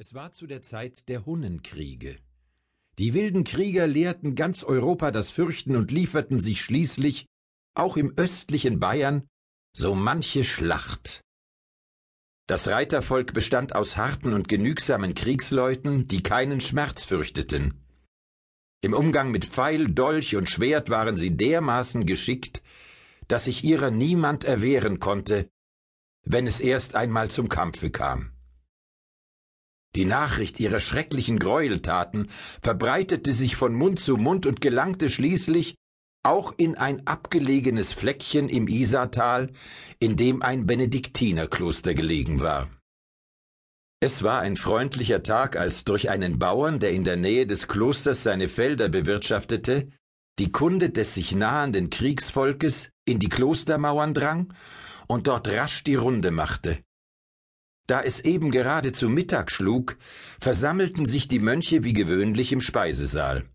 Es war zu der Zeit der Hunnenkriege. Die wilden Krieger lehrten ganz Europa das Fürchten und lieferten sich schließlich, auch im östlichen Bayern, so manche Schlacht. Das Reitervolk bestand aus harten und genügsamen Kriegsleuten, die keinen Schmerz fürchteten. Im Umgang mit Pfeil, Dolch und Schwert waren sie dermaßen geschickt, dass sich ihrer niemand erwehren konnte, wenn es erst einmal zum Kampfe kam. Die Nachricht ihrer schrecklichen Gräueltaten verbreitete sich von Mund zu Mund und gelangte schließlich auch in ein abgelegenes Fleckchen im Isartal, in dem ein Benediktinerkloster gelegen war. Es war ein freundlicher Tag, als durch einen Bauern, der in der Nähe des Klosters seine Felder bewirtschaftete, die Kunde des sich nahenden Kriegsvolkes in die Klostermauern drang und dort rasch die Runde machte. Da es eben gerade zu Mittag schlug, versammelten sich die Mönche wie gewöhnlich im Speisesaal.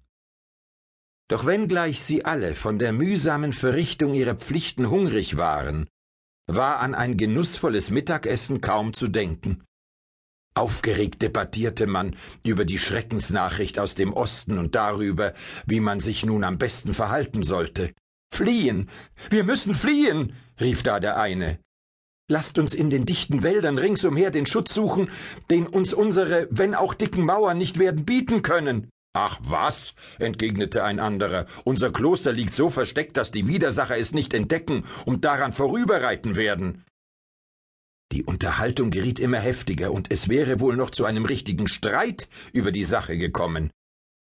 Doch wenngleich sie alle von der mühsamen Verrichtung ihrer Pflichten hungrig waren, war an ein genussvolles Mittagessen kaum zu denken. Aufgeregt debattierte man über die Schreckensnachricht aus dem Osten und darüber, wie man sich nun am besten verhalten sollte. Fliehen. Wir müssen fliehen. rief da der eine. Lasst uns in den dichten Wäldern ringsumher den Schutz suchen, den uns unsere, wenn auch dicken Mauern nicht werden bieten können. Ach was, entgegnete ein anderer, unser Kloster liegt so versteckt, dass die Widersacher es nicht entdecken und daran vorüberreiten werden. Die Unterhaltung geriet immer heftiger, und es wäre wohl noch zu einem richtigen Streit über die Sache gekommen,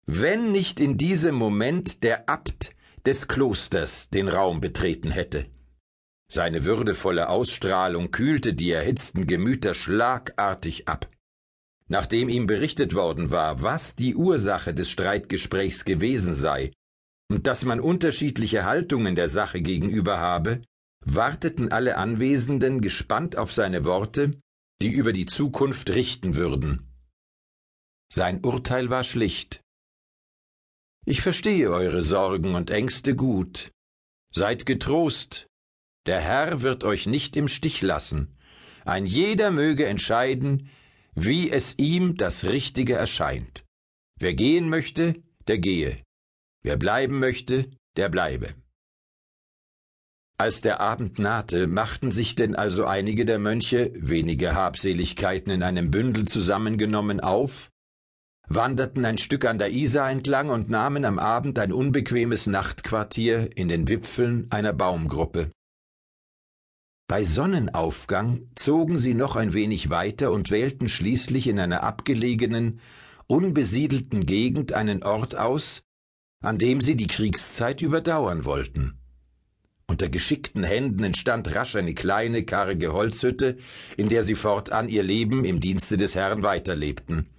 wenn nicht in diesem Moment der Abt des Klosters den Raum betreten hätte. Seine würdevolle Ausstrahlung kühlte die erhitzten Gemüter schlagartig ab. Nachdem ihm berichtet worden war, was die Ursache des Streitgesprächs gewesen sei und dass man unterschiedliche Haltungen der Sache gegenüber habe, warteten alle Anwesenden gespannt auf seine Worte, die über die Zukunft richten würden. Sein Urteil war schlicht. Ich verstehe eure Sorgen und Ängste gut. Seid getrost, der Herr wird euch nicht im Stich lassen. Ein jeder möge entscheiden, wie es ihm das Richtige erscheint. Wer gehen möchte, der gehe. Wer bleiben möchte, der bleibe. Als der Abend nahte, machten sich denn also einige der Mönche, wenige Habseligkeiten in einem Bündel zusammengenommen, auf, wanderten ein Stück an der Isar entlang und nahmen am Abend ein unbequemes Nachtquartier in den Wipfeln einer Baumgruppe. Bei Sonnenaufgang zogen sie noch ein wenig weiter und wählten schließlich in einer abgelegenen, unbesiedelten Gegend einen Ort aus, an dem sie die Kriegszeit überdauern wollten. Unter geschickten Händen entstand rasch eine kleine, karge Holzhütte, in der sie fortan ihr Leben im Dienste des Herrn weiterlebten.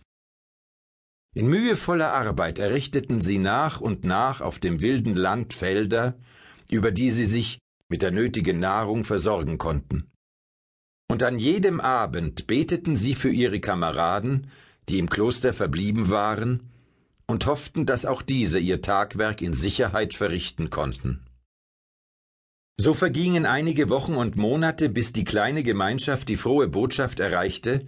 In mühevoller Arbeit errichteten sie nach und nach auf dem wilden Land Felder, über die sie sich mit der nötigen Nahrung versorgen konnten. Und an jedem Abend beteten sie für ihre Kameraden, die im Kloster verblieben waren, und hofften, dass auch diese ihr Tagwerk in Sicherheit verrichten konnten. So vergingen einige Wochen und Monate, bis die kleine Gemeinschaft die frohe Botschaft erreichte,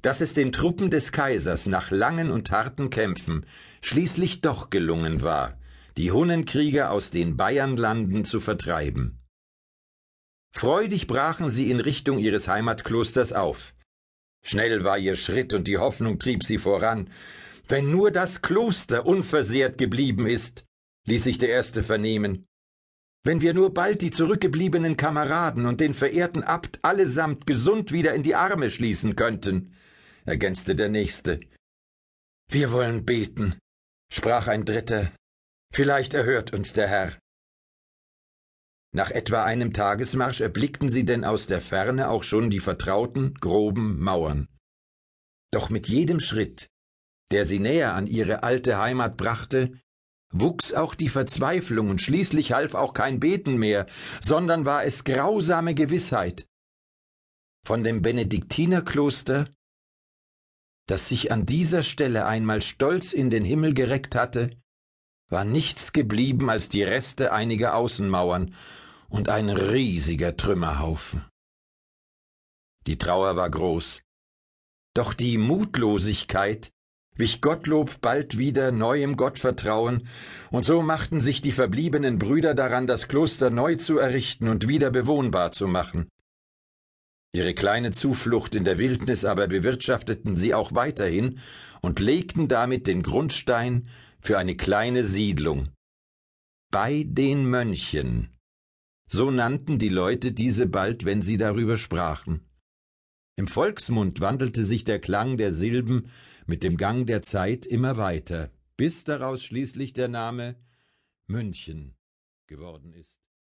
dass es den Truppen des Kaisers nach langen und harten Kämpfen schließlich doch gelungen war, die Hunnenkrieger aus den Bayernlanden zu vertreiben. Freudig brachen sie in Richtung ihres Heimatklosters auf. Schnell war ihr Schritt und die Hoffnung trieb sie voran. Wenn nur das Kloster unversehrt geblieben ist, ließ sich der Erste vernehmen. Wenn wir nur bald die zurückgebliebenen Kameraden und den verehrten Abt allesamt gesund wieder in die Arme schließen könnten, ergänzte der Nächste. Wir wollen beten, sprach ein Dritter. Vielleicht erhört uns der Herr. Nach etwa einem Tagesmarsch erblickten sie denn aus der Ferne auch schon die vertrauten, groben Mauern. Doch mit jedem Schritt, der sie näher an ihre alte Heimat brachte, wuchs auch die Verzweiflung und schließlich half auch kein Beten mehr, sondern war es grausame Gewissheit. Von dem Benediktinerkloster, das sich an dieser Stelle einmal stolz in den Himmel gereckt hatte, war nichts geblieben als die Reste einiger Außenmauern und ein riesiger Trümmerhaufen. Die Trauer war groß. Doch die Mutlosigkeit wich Gottlob bald wieder neuem Gottvertrauen, und so machten sich die verbliebenen Brüder daran, das Kloster neu zu errichten und wieder bewohnbar zu machen. Ihre kleine Zuflucht in der Wildnis aber bewirtschafteten sie auch weiterhin und legten damit den Grundstein für eine kleine Siedlung. Bei den Mönchen. So nannten die Leute diese bald, wenn sie darüber sprachen. Im Volksmund wandelte sich der Klang der Silben mit dem Gang der Zeit immer weiter, bis daraus schließlich der Name München geworden ist.